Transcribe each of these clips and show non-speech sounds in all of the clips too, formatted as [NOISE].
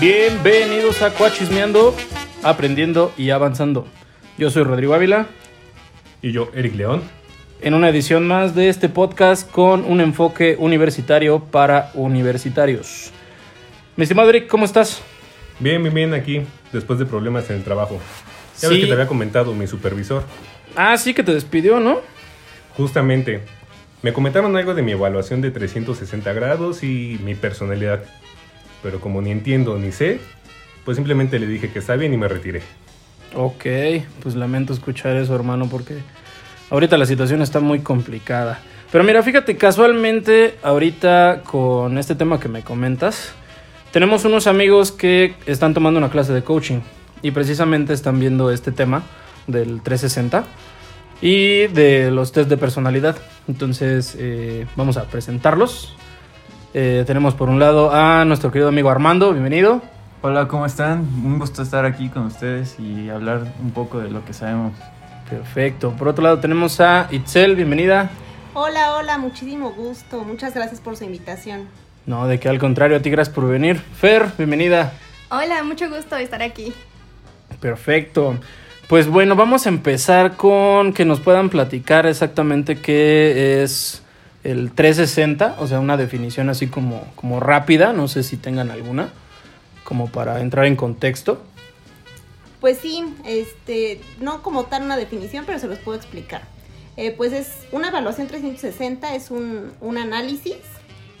Bienvenidos a Cuachismeando, aprendiendo y avanzando. Yo soy Rodrigo Ávila. Y yo, Eric León. En una edición más de este podcast con un enfoque universitario para universitarios. Mi estimado Eric, ¿cómo estás? Bien, bien, bien aquí, después de problemas en el trabajo. Ya ves que te había comentado mi supervisor. Ah, sí que te despidió, ¿no? Justamente, me comentaron algo de mi evaluación de 360 grados y mi personalidad. Pero como ni entiendo ni sé, pues simplemente le dije que está bien y me retiré. Ok, pues lamento escuchar eso, hermano, porque ahorita la situación está muy complicada. Pero mira, fíjate, casualmente ahorita con este tema que me comentas, tenemos unos amigos que están tomando una clase de coaching y precisamente están viendo este tema del 360 y de los test de personalidad. Entonces, eh, vamos a presentarlos. Eh, tenemos por un lado a nuestro querido amigo Armando, bienvenido. Hola, ¿cómo están? Un gusto estar aquí con ustedes y hablar un poco de lo que sabemos. Perfecto. Por otro lado tenemos a Itzel, bienvenida. Hola, hola, muchísimo gusto. Muchas gracias por su invitación. No, de que al contrario, a ti gracias por venir. Fer, bienvenida. Hola, mucho gusto estar aquí. Perfecto. Pues bueno, vamos a empezar con que nos puedan platicar exactamente qué es el 360, o sea, una definición así como, como rápida, no sé si tengan alguna, como para entrar en contexto. Pues sí, este, no como tal una definición, pero se los puedo explicar. Eh, pues es una evaluación 360, es un, un análisis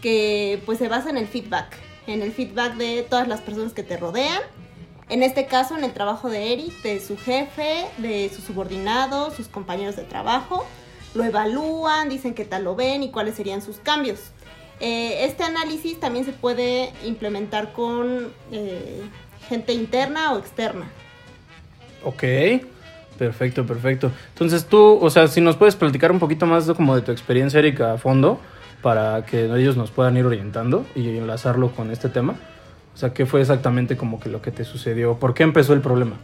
que pues se basa en el feedback, en el feedback de todas las personas que te rodean. En este caso, en el trabajo de Eric, de su jefe, de sus subordinados, sus compañeros de trabajo, lo evalúan, dicen qué tal lo ven y cuáles serían sus cambios. Eh, este análisis también se puede implementar con eh, gente interna o externa. Ok, perfecto, perfecto. Entonces tú, o sea, si nos puedes platicar un poquito más de, como de tu experiencia, Erika, a fondo, para que ellos nos puedan ir orientando y enlazarlo con este tema. O sea, ¿qué fue exactamente como que lo que te sucedió? ¿Por qué empezó el problema?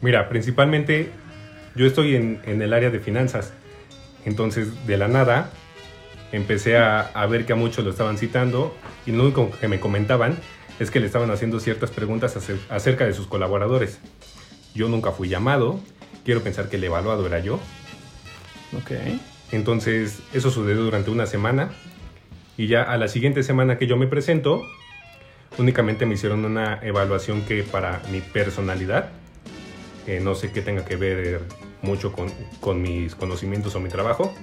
Mira, principalmente yo estoy en, en el área de finanzas. Entonces, de la nada, empecé a, a ver que a muchos lo estaban citando y lo único que me comentaban es que le estaban haciendo ciertas preguntas acer- acerca de sus colaboradores. Yo nunca fui llamado, quiero pensar que el evaluado era yo. Ok. Entonces, eso sucedió durante una semana y ya a la siguiente semana que yo me presento, únicamente me hicieron una evaluación que para mi personalidad, eh, no sé qué tenga que ver mucho con, con mis conocimientos o mi trabajo.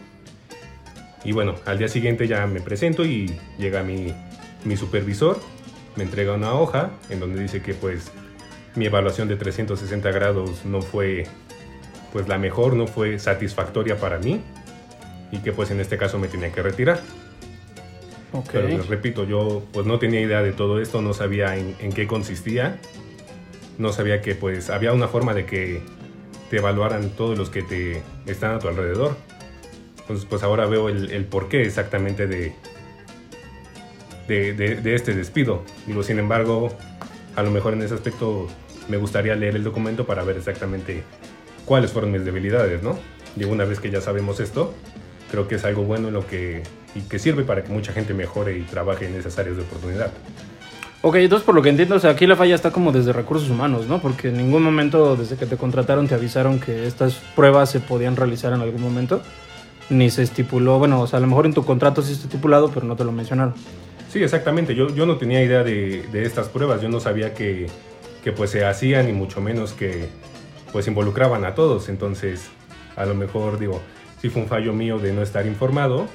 Y bueno, al día siguiente ya me presento y llega mi, mi supervisor, me entrega una hoja en donde dice que pues mi evaluación de 360 grados no fue pues la mejor, no fue satisfactoria para mí y que pues en este caso me tenía que retirar. Pero les repito, yo pues no tenía idea de todo esto, no sabía en, en qué consistía, no sabía que pues había una forma de que te evaluaran todos los que te están a tu alrededor. Entonces pues ahora veo el, el porqué exactamente de, de, de- de este despido. Digo, sin embargo, a lo mejor en ese aspecto me gustaría leer el documento para ver exactamente cuáles fueron mis debilidades, ¿no? Y una vez que ya sabemos esto, creo que es algo bueno en lo que, y que sirve para que mucha gente mejore y trabaje en esas áreas de oportunidad. Ok, entonces por lo que entiendo, o sea, aquí la falla está como desde recursos humanos, ¿no? Porque en ningún momento desde que te contrataron te avisaron que estas pruebas se podían realizar en algún momento. Ni se estipuló, bueno, o sea, a lo mejor en tu contrato sí está estipulado, pero no te lo mencionaron. Sí, exactamente. Yo, yo no tenía idea de, de estas pruebas. Yo no sabía que, que pues se hacían y mucho menos que pues involucraban a todos. Entonces, a lo mejor digo, sí fue un fallo mío de no estar informado.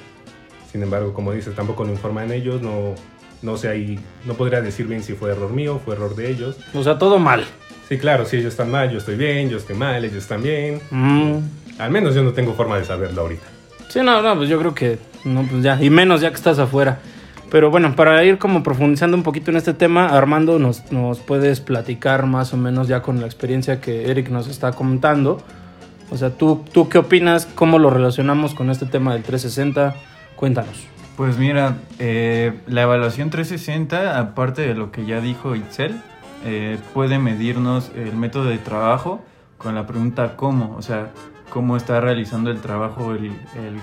Sin embargo, como dices, tampoco lo informan ellos. No, no sé ahí, no podría decir bien si fue error mío, fue error de ellos. O sea, todo mal. Sí, claro, si ellos están mal, yo estoy bien, yo estoy mal, ellos están bien. Mm. Al menos yo no tengo forma de saberlo ahorita. Sí, no, no, pues yo creo que no, pues ya, y menos ya que estás afuera. Pero bueno, para ir como profundizando un poquito en este tema, Armando, nos, nos puedes platicar más o menos ya con la experiencia que Eric nos está contando. O sea, ¿tú, ¿tú qué opinas? ¿Cómo lo relacionamos con este tema del 360? Cuéntanos. Pues mira, eh, la evaluación 360, aparte de lo que ya dijo Itzel, eh, puede medirnos el método de trabajo con la pregunta cómo, o sea, cómo está realizando el trabajo el,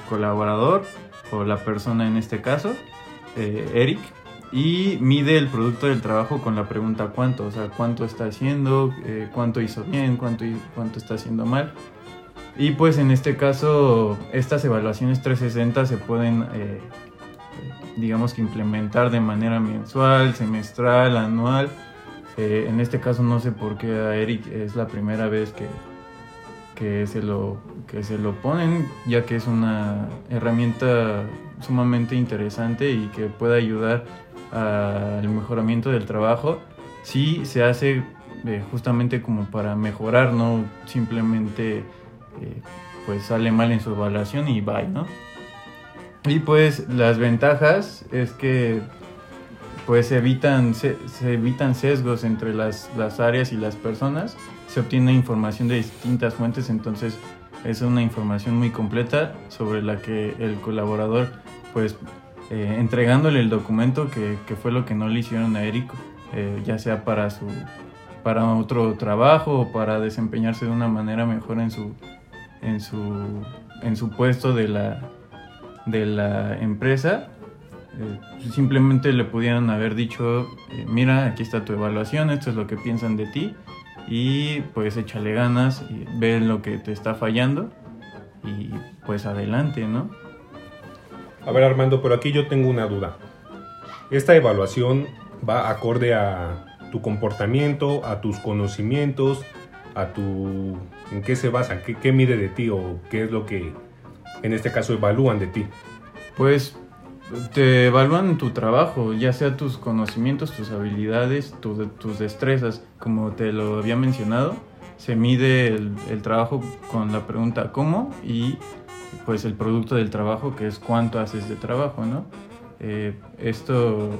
colaborador o la persona en este caso, eh, Eric. y mide el producto del trabajo con la pregunta cuánto, o sea, cuánto está haciendo, cuánto hizo bien, cuánto, cuánto está haciendo mal. Y pues en este caso, estas evaluaciones 360 se pueden, digamos que implementar de manera mensual, semestral, anual. Eh, en este caso no sé por qué a Eric es la primera vez que, que, se lo, que se lo ponen, ya que es una herramienta sumamente interesante y que puede ayudar al mejoramiento del trabajo. Si se hace eh, justamente como para mejorar, no simplemente eh, pues sale mal en su evaluación y bye, ¿no? Y pues las ventajas es que pues se evitan, se, evitan sesgos entre las, las, áreas y las personas, se obtiene información de distintas fuentes, entonces es una información muy completa sobre la que el colaborador pues eh, entregándole el documento que, que, fue lo que no le hicieron a Eric, eh, ya sea para su para otro trabajo o para desempeñarse de una manera mejor en su en su, en su puesto de la, de la empresa, eh, simplemente le pudieran haber dicho, eh, mira, aquí está tu evaluación, esto es lo que piensan de ti, y pues échale ganas, y ve lo que te está fallando, y pues adelante, ¿no? A ver Armando, por aquí yo tengo una duda. Esta evaluación va acorde a tu comportamiento, a tus conocimientos, a tu en qué se basa, qué, qué mide de ti o qué es lo que en este caso evalúan de ti. Pues te evalúan tu trabajo, ya sea tus conocimientos, tus habilidades, tus destrezas, como te lo había mencionado. Se mide el, el, trabajo con la pregunta cómo y pues el producto del trabajo que es cuánto haces de trabajo, ¿no? Eh, esto,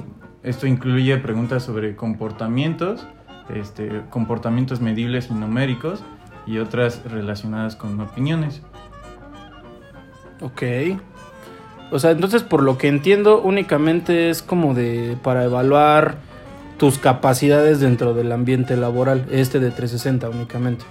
esto incluye preguntas sobre comportamientos, este, comportamientos medibles y numéricos y otras relacionadas con opiniones. Ok. O sea, entonces por lo que entiendo únicamente es como de para evaluar tus capacidades dentro del ambiente laboral, este de 360 únicamente.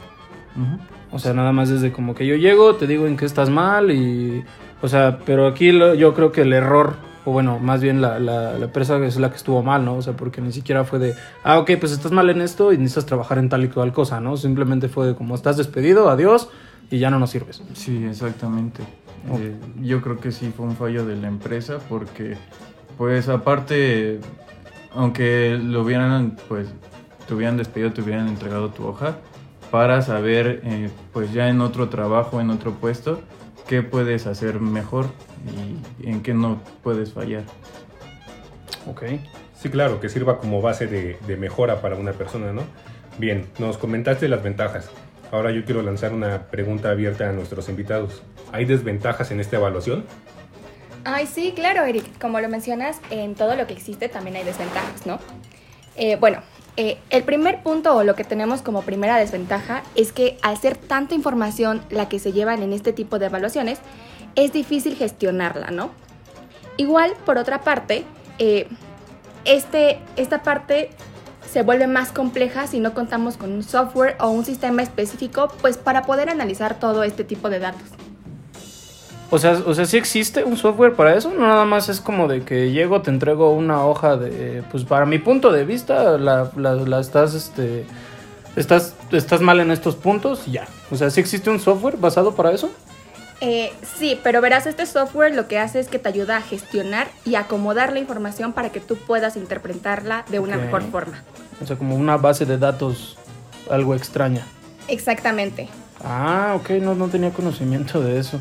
O sea, nada más desde como que yo llego, te digo en qué estás mal y... O sea, pero aquí yo creo que el error o bueno, más bien la, la, empresa es la que estuvo mal, ¿no? O sea, porque ni siquiera fue de, ah, ok, pues estás mal en esto y necesitas trabajar en tal y cual cosa, ¿no? Simplemente fue de como estás despedido, adiós y ya no nos sirves. Sí, exactamente. Eh, yo creo que sí fue un fallo de la empresa porque, pues aparte, aunque lo hubieran, pues, te hubieran despedido, te hubieran entregado tu hoja para saber, eh, pues ya en otro trabajo, en otro puesto, qué puedes hacer mejor y en qué no puedes fallar. Ok. Sí, claro, que sirva como base de, mejora para una persona, ¿no? Bien, nos comentaste las ventajas. Ahora yo quiero lanzar una pregunta abierta a nuestros invitados. ¿Hay desventajas en esta evaluación? Ay, sí, claro, Eric. Como lo mencionas, en todo lo que existe también hay desventajas, ¿no? Eh, bueno, eh, el primer punto o lo que tenemos como primera desventaja es que al ser tanta información la que se llevan en este tipo de evaluaciones, es difícil gestionarla, ¿no? Igual, por otra parte, eh, este, esta parte se vuelve más compleja si no contamos con un software o un sistema específico, pues para poder analizar todo este tipo de datos. O sea, o sea, sí existe un software para eso, no nada más es como de que llego, te entrego una hoja de, pues para mi punto de vista, la, la, estás, este, estás, estás mal en estos puntos y ya. O sea, sí existe un software basado para eso. Eh, sí, pero verás, este software lo que hace es que te ayuda a gestionar y acomodar la información para que tú puedas interpretarla de una mejor forma. O sea, como una base de datos algo extraña. Exactamente. Ah, ok, no, no tenía conocimiento de eso.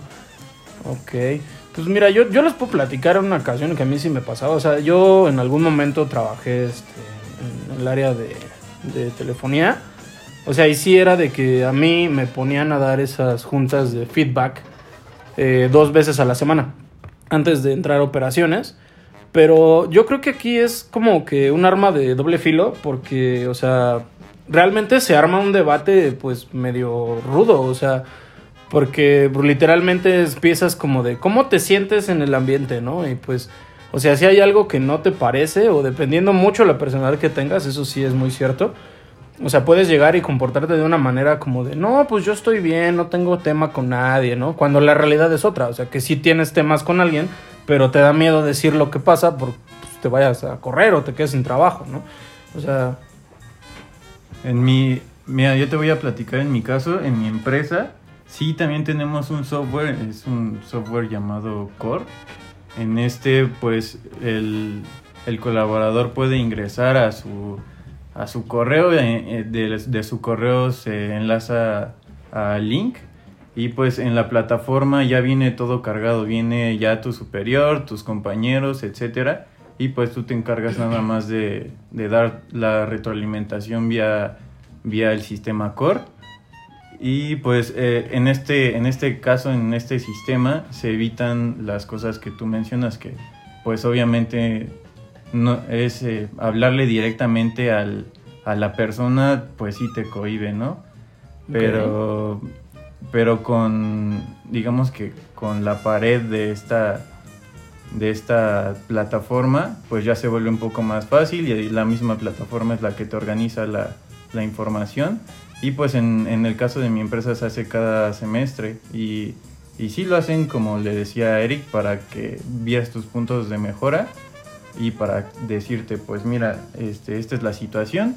Ok. Pues mira, yo, yo les puedo platicar una ocasión que a mí sí me pasaba. O sea, yo en algún momento trabajé este, en el área de, de telefonía. O sea, y sí era de que a mí me ponían a dar esas juntas de feedback eh, dos veces a la semana antes de entrar a operaciones. Pero yo creo que aquí es como que un arma de doble filo porque, o sea, realmente se arma un debate pues medio rudo, o sea, porque literalmente empiezas como de cómo te sientes en el ambiente, ¿no? Y pues, o sea, si hay algo que no te parece o dependiendo mucho la personalidad que tengas, eso sí es muy cierto o sea, puedes llegar y comportarte de una manera como de, no, pues yo estoy bien, no tengo tema con nadie, ¿no? Cuando la realidad es otra, o sea, que si tienes temas con alguien, pero te da miedo decir lo que pasa porque pues, te vayas a correr o te quedes sin trabajo, ¿no? O sea, En mi, mira, yo te voy a platicar en mi caso, en mi empresa, sí también tenemos un software, es un software llamado Core. En este, pues, el, el colaborador puede ingresar a su, a su correo, eh, eh, de, de su correo se enlaza al link y pues en la plataforma ya viene todo cargado, viene ya tu superior, tus compañeros, etcétera, y pues tú te encargas nada más de, de dar la retroalimentación vía, vía el sistema Core. Y pues eh, en, este, en este caso, en este sistema, se evitan las cosas que tú mencionas, que pues obviamente no, es eh, hablarle directamente al, a la persona, pues sí te cohibe, ¿no? Pero, pero con, digamos que con la pared de esta, de esta plataforma, pues ya se vuelve un poco más fácil y la misma plataforma es la que te organiza la, la información. Y pues en, en el caso de mi empresa se hace cada semestre y, y sí lo hacen como le decía a Eric para que vieras tus puntos de mejora y para decirte pues mira, este, esta es la situación,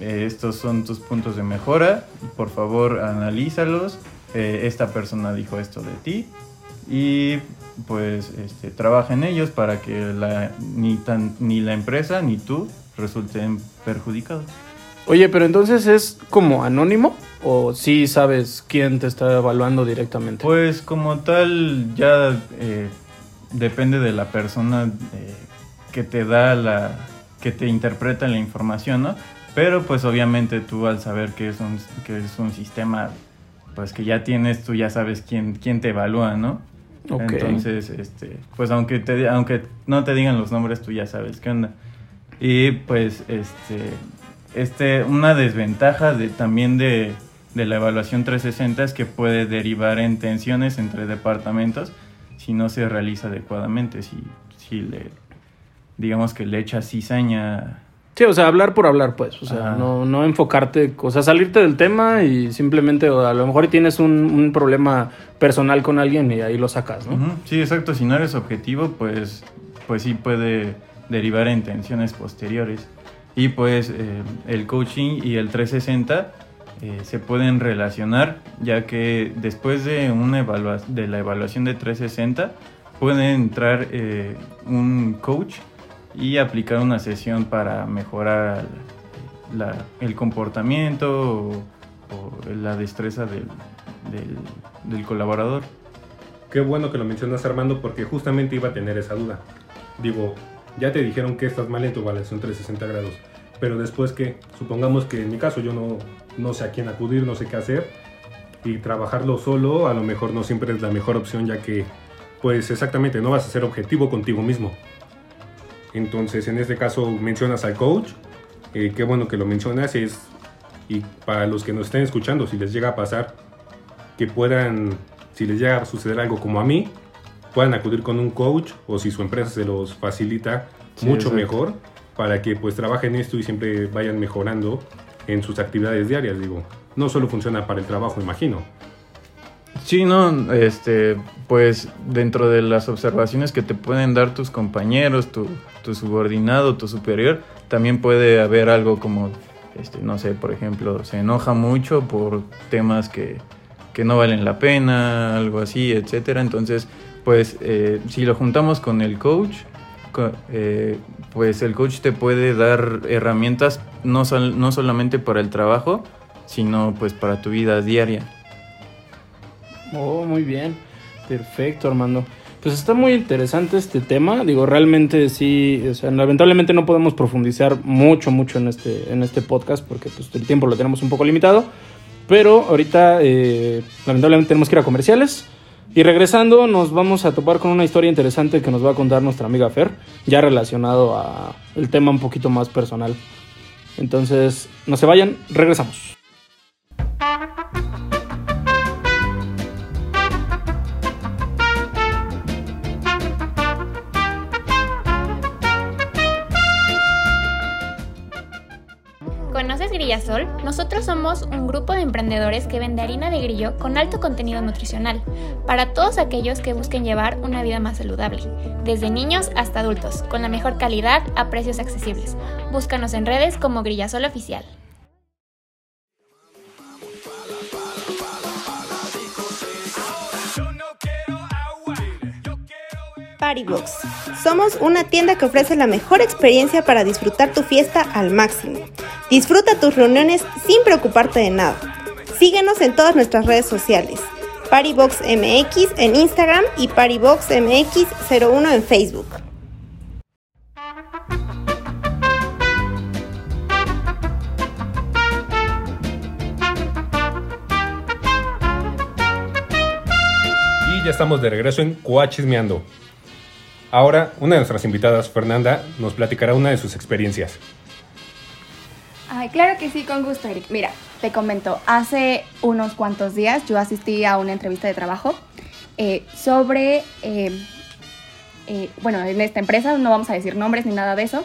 eh, estos son tus puntos de mejora, por favor analízalos, eh, esta persona dijo esto de ti y pues este, trabaja en ellos para que la, ni, tan, ni la empresa ni tú resulten perjudicados. Oye, pero entonces es como anónimo o sí sabes quién te está evaluando directamente? Pues como tal ya eh, depende de la persona eh, que te da la, que te interpreta la información, ¿no? Pero pues obviamente tú al saber que es un, que es un sistema pues que ya tienes, tú ya sabes quién, quién te evalúa, ¿no? Ok. Entonces, este, pues aunque te, aunque no te digan los nombres, tú ya sabes qué onda. Y pues, este, este, una desventaja de, también de, de la evaluación 360 es que puede derivar en tensiones entre departamentos si no se realiza adecuadamente, si, si le, digamos que le echas cizaña. Sí, o sea, hablar por hablar, pues. O sea, no, no enfocarte, o sea, salirte del tema y simplemente, o a lo mejor tienes un, un problema personal con alguien y ahí lo sacas, ¿no? Ujú, Sí, exacto, si no eres objetivo, pues, pues sí puede derivar en tensiones posteriores. Y pues eh, el coaching y el 360 eh, se pueden relacionar, ya que después de, una de la evaluación de 360 puede entrar eh, un coach y aplicar una sesión para mejorar el comportamiento o, la destreza del, del- del colaborador. Qué bueno que lo mencionas Armando porque justamente iba a tener esa duda. Digo, ya te dijeron que estás mal en tu evaluación 360 grados, pero después que, supongamos que en mi caso yo no, no sé a quién acudir, no sé qué hacer, y trabajarlo solo a lo mejor no siempre es la mejor opción ya que, pues exactamente, no vas a ser objetivo contigo mismo. Entonces, en este caso mencionas al coach, eh, qué bueno que lo mencionas, es, y para los que nos estén escuchando, si les llega a pasar, que puedan, si les llega a suceder algo como a mí, puedan acudir con un coach o si su empresa se los facilita, Sí, mucho exacto. mejor para que pues trabajen esto y siempre vayan mejorando en sus actividades diarias, digo. No solo funciona para el trabajo, imagino. Sí, no, este, pues dentro de las observaciones que te pueden dar tus compañeros, tu, tu subordinado, tu superior, también puede haber algo como, este, no sé, por ejemplo, se enoja mucho por temas que, que no valen la pena, algo así, etcétera. Entonces, pues eh, si lo juntamos con el coach, co- eh, pues el coach te puede dar herramientas no, no solamente para el trabajo, sino pues para tu vida diaria. Oh, muy bien. Perfecto, Armando. Pues está muy interesante este tema. Digo, realmente sí, o sea, lamentablemente no podemos profundizar mucho, mucho en este, en este podcast porque pues, el tiempo lo tenemos un poco limitado. Pero ahorita, eh, lamentablemente, tenemos que ir a comerciales. Y regresando, nos vamos a topar con una historia interesante que nos va a contar nuestra amiga Fer, ya relacionado a el tema un poquito más personal. Entonces, no se vayan, regresamos. Grillasol, nosotros somos un grupo de emprendedores que vende harina de grillo con alto contenido nutricional para todos aquellos que busquen llevar una vida más saludable, desde niños hasta adultos, con la mejor calidad a precios accesibles. Búscanos en redes como Grillasol Oficial. Box. Somos una tienda que ofrece la mejor experiencia para disfrutar tu fiesta al máximo. Disfruta tus reuniones sin preocuparte de nada. Síguenos en todas nuestras redes sociales. Paribox MX en Instagram y Paribox MX01 en Facebook. Y ya estamos de regreso en Coachismeando. Ahora, una de nuestras invitadas, Fernanda, nos platicará una de sus experiencias. Claro que sí, con gusto, Eric. Mira, te comento, hace unos cuantos días yo asistí a una entrevista de trabajo eh, sobre, eh, eh, bueno, en esta empresa, no vamos a decir nombres ni nada de eso,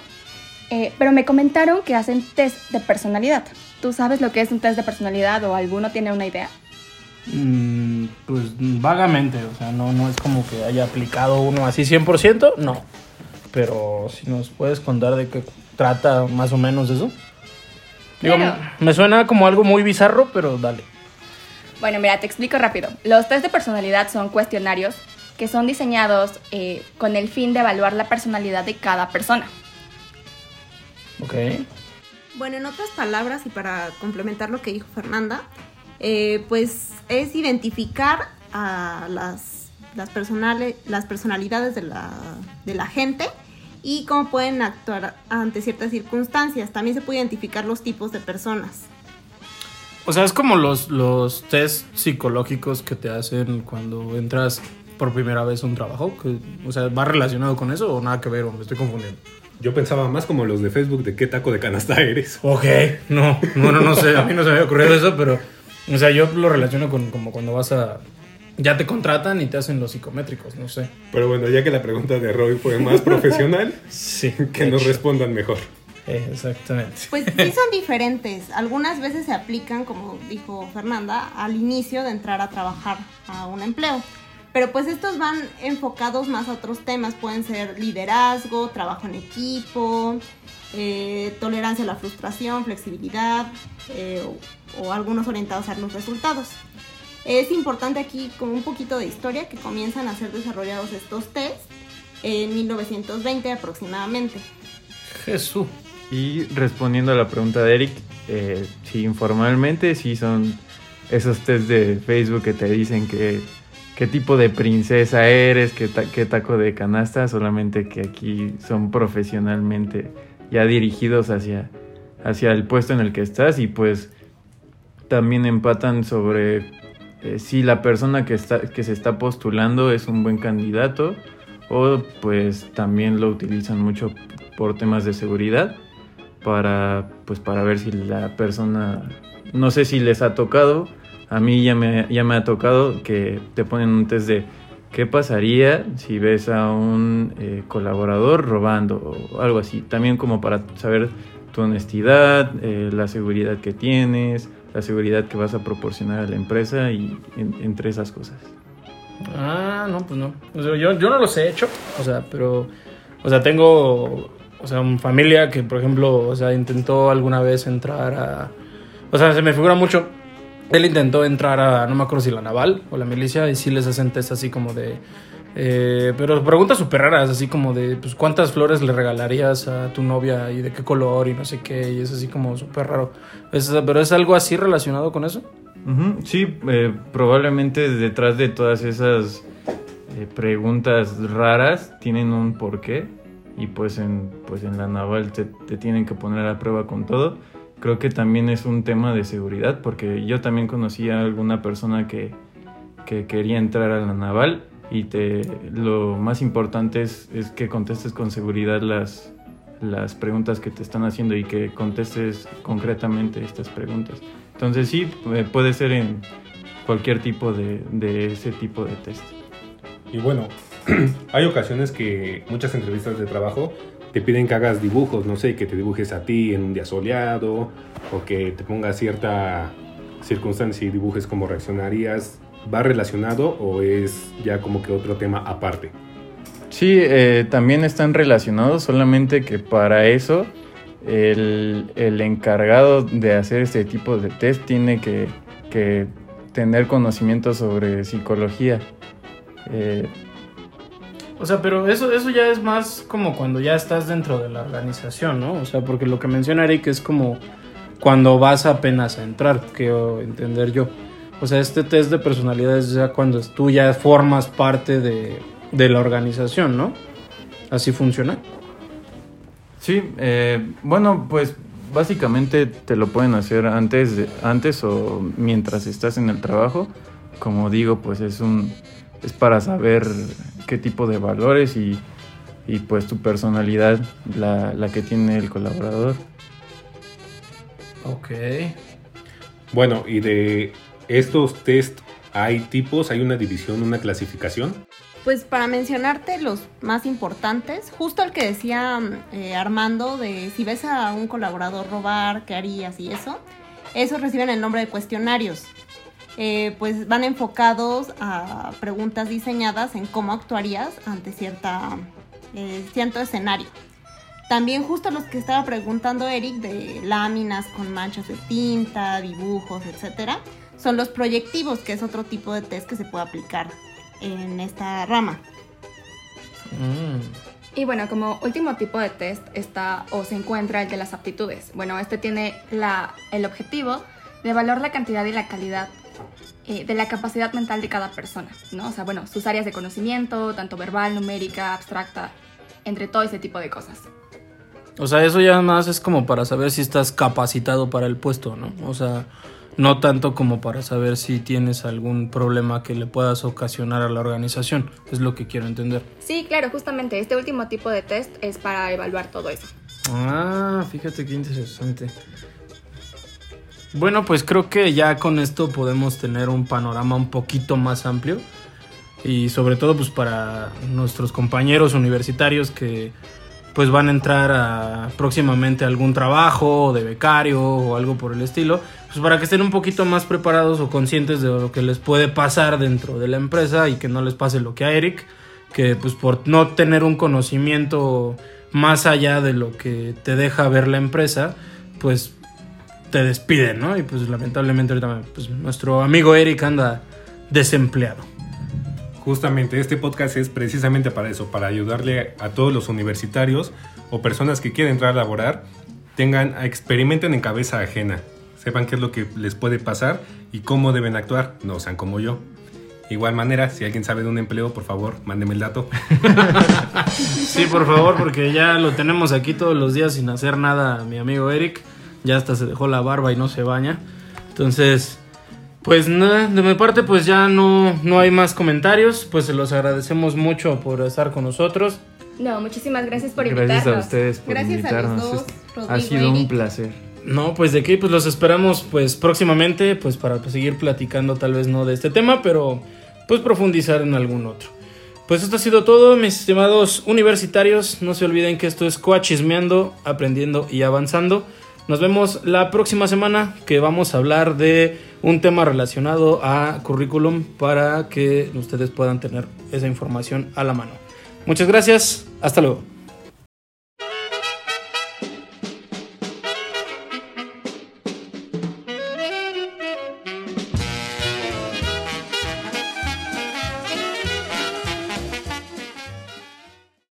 pero me comentaron que hacen test de personalidad. ¿Tú sabes lo que es un test de personalidad o alguno tiene una idea? Mm, pues vagamente, o sea, no, no es como que haya aplicado uno así 100%, no. Pero si nos puedes contar de qué trata más o menos eso. Digo, me suena como algo muy bizarro, pero dale. Bueno, mira, te explico rápido. Los test de personalidad son cuestionarios que son diseñados eh, con el fin de evaluar la personalidad de cada persona. Ok. Bueno, en otras palabras, y para complementar lo que dijo Fernanda, eh, pues es identificar a las, las, las personalidades de la, de la gente y cómo pueden actuar ante ciertas circunstancias. También se puede identificar los tipos de personas. O sea, es como los, los test psicológicos que te hacen cuando entras por primera vez a un trabajo. Que, o sea, ¿va relacionado con eso o nada que ver? O me estoy confundiendo. Yo pensaba más como los de Facebook de qué taco de canasta [LAUGHS] eres. Ok, no, no, no, no sé, a mí no se me había ocurrido eso, pero o sea, yo lo relaciono con como cuando vas a... Ya te contratan y te hacen los psicométricos, no sé. Pero bueno, ya que la pregunta de Roy fue más profesional, [LAUGHS] sí, que nos respondan mejor. Eh, exactamente. Pues sí son diferentes. Algunas veces se aplican, como dijo Fernanda, al inicio de entrar a trabajar a un empleo. Pero pues estos van enfocados más a otros temas. Pueden ser liderazgo, trabajo en equipo, eh, tolerancia a la frustración, flexibilidad eh, o, algunos orientados a los resultados. Es importante aquí como un poquito de historia que comienzan a ser desarrollados estos test en 1920 aproximadamente. Jesús. Y respondiendo a la pregunta de Eric, eh, sí, informalmente sí son esos test de Facebook que te dicen qué tipo de princesa eres, qué, qué taco de canasta, solamente que aquí son profesionalmente ya dirigidos hacia, hacia el puesto en el que estás y pues también empatan sobre eh, si la persona que, está, que se está postulando es un buen candidato o pues también lo utilizan mucho por temas de seguridad para pues para ver si la persona no sé si les ha tocado a mí ya me, ya me ha tocado que te ponen un test de ¿Qué pasaría si ves a un eh, colaborador robando o algo así? También como para saber tu honestidad, eh, la seguridad que tienes, la seguridad que vas a proporcionar a la empresa y entre esas cosas. Ah, no, pues no. yo, yo no los he hecho, o sea, pero, o sea, tengo, o sea, una familia que, por ejemplo, o sea, intentó alguna vez entrar a, o sea, se me figura mucho él intentó entrar a, no me acuerdo si la naval o la milicia, y sí les hacen test así como de... Eh, pero preguntas súper raras, así como de, pues, ¿cuántas flores le regalarías a tu novia y de qué color y no sé qué? Y es así como súper raro. ¿Pero es algo así relacionado con eso? Sí, eh, probablemente detrás de todas esas eh, preguntas raras tienen un porqué. Y pues en, pues en la naval te, te tienen que poner a prueba con todo creo que también es un tema de seguridad, porque yo también conocí a alguna persona que, quería entrar a la naval y te, lo más importante es, que contestes con seguridad las, las preguntas que te están haciendo y que contestes concretamente estas preguntas. Entonces sí, eh, puede ser en cualquier tipo de, de ese tipo de test. Y bueno, [CLEARS THROAT] hay ocasiones que muchas entrevistas de trabajo te piden que hagas dibujos, no sé, que te dibujes a ti en un día soleado o que te pongas cierta circunstancia y dibujes cómo reaccionarías, ¿va relacionado o es ya como que otro tema aparte? Sí, eh, también están relacionados, solamente que para eso el, el encargado de hacer este tipo de test tiene que, que tener conocimiento sobre psicología. Eh, O sea, pero eso, eso ya es más como cuando ya estás dentro de la organización, ¿no? O sea, porque lo que menciona Eric es como cuando vas apenas a entrar, quiero entender yo. O sea, este test de personalidad es ya cuando tú ya formas parte de, de la organización, ¿no? Así funciona. Sí, eh, bueno, pues básicamente te lo pueden hacer antes, de- antes o mientras estás en el trabajo. Como digo, pues es un es para saber qué tipo de valores y, y, pues tu personalidad, la, la que tiene el colaborador. Ok. Bueno, y de estos test hay tipos, hay una división, una clasificación. Pues para mencionarte los más importantes, justo el que decía eh, Armando de si ves a un colaborador robar, ¿qué harías y eso? Esos reciben el nombre de cuestionarios. Eh, pues van enfocados a preguntas diseñadas en cómo actuarías ante cierta, eh, cierto escenario. También justo los que estaba preguntando Eric de láminas con manchas de tinta, dibujos, etcétera, son los proyectivos, que es otro tipo de test que se puede aplicar en esta rama. Mm. Y bueno, como último tipo de test está o se encuentra el de las aptitudes. Bueno, este tiene la, el objetivo de evaluar la cantidad y la calidad eh, de la capacidad mental de cada persona, ¿no? O sea, bueno, sus áreas de conocimiento, tanto verbal, numérica, abstracta, entre todo ese tipo de cosas. O sea, eso ya más es como para saber si estás capacitado para el puesto, ¿no? O sea, no tanto como para saber si tienes algún problema que le puedas ocasionar a la organización. Es lo que quiero entender. Sí, claro, justamente este último tipo de test es para evaluar todo eso. Ah, fíjate qué interesante. Bueno, pues creo que ya con esto podemos tener un panorama un poquito más amplio y sobre todo pues para nuestros compañeros universitarios que pues van a entrar próximamente a algún trabajo de becario o algo por el estilo, pues para que estén un poquito más preparados o conscientes de lo que les puede pasar dentro de la empresa y que no les pase lo que a Eric, que pues por no tener un conocimiento más allá de lo que te deja ver la empresa, pues te despiden, ¿no? Y pues lamentablemente ahorita pues, nuestro amigo Eric anda desempleado. Justamente este podcast es precisamente para eso, para ayudarle a todos los universitarios o personas que quieren entrar a laborar, tengan, experimenten en cabeza ajena, sepan qué es lo que les puede pasar y cómo deben actuar, no sean como yo. Igual manera, si alguien sabe de un empleo, por favor, mándeme el dato. [LAUGHS] Sí, por favor, porque ya lo tenemos aquí todos los días sin hacer nada, mi amigo Eric. Ya hasta se dejó la barba y no se baña. Entonces, pues nada, de mi parte pues ya no, no hay más comentarios. Pues se los agradecemos mucho por estar con nosotros. No, muchísimas gracias por invitarnos. Gracias a ustedes por Gracias a los invitarnos. dos, Rodrigo ha sido un placer. No, pues de aquí pues los esperamos pues próximamente pues para pues, seguir platicando tal vez no de este tema, pero pues profundizar en algún otro. Pues esto ha sido todo, mis estimados universitarios. No se olviden que esto es Coachismeando, aprendiendo y avanzando. Nos vemos la próxima semana que vamos a hablar de un tema relacionado a currículum para que ustedes puedan tener esa información a la mano. Muchas gracias, hasta luego.